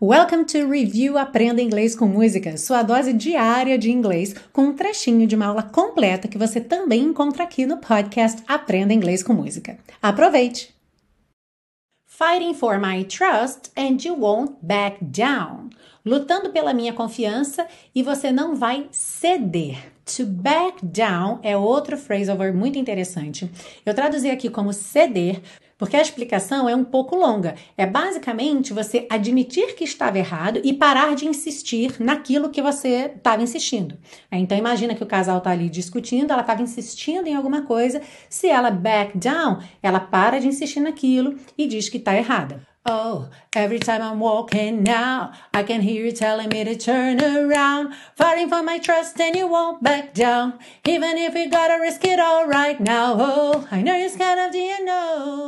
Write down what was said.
Welcome to Review Aprenda Inglês com Música, sua dose diária de inglês, com um trechinho de uma aula completa que você também encontra aqui no podcast Aprenda Inglês com Música. Aproveite! Fighting for my trust and you won't back down. Lutando pela minha confiança e você não vai ceder. To back down é outro phrasal verb muito interessante. Eu traduzi aqui como ceder porque a explicação é um pouco longa. É basicamente você admitir que estava errado e parar de insistir naquilo que você estava insistindo. Então imagina que o casal está ali discutindo, ela estava insistindo em alguma coisa. Se ela back down, ela para de insistir naquilo e diz que está errada. Oh, every time I'm walking now, I can hear you telling me to turn around. Fighting for my trust and you won't back down. Even if you gotta risk it all right now. Oh, I know you're scared of the unknown.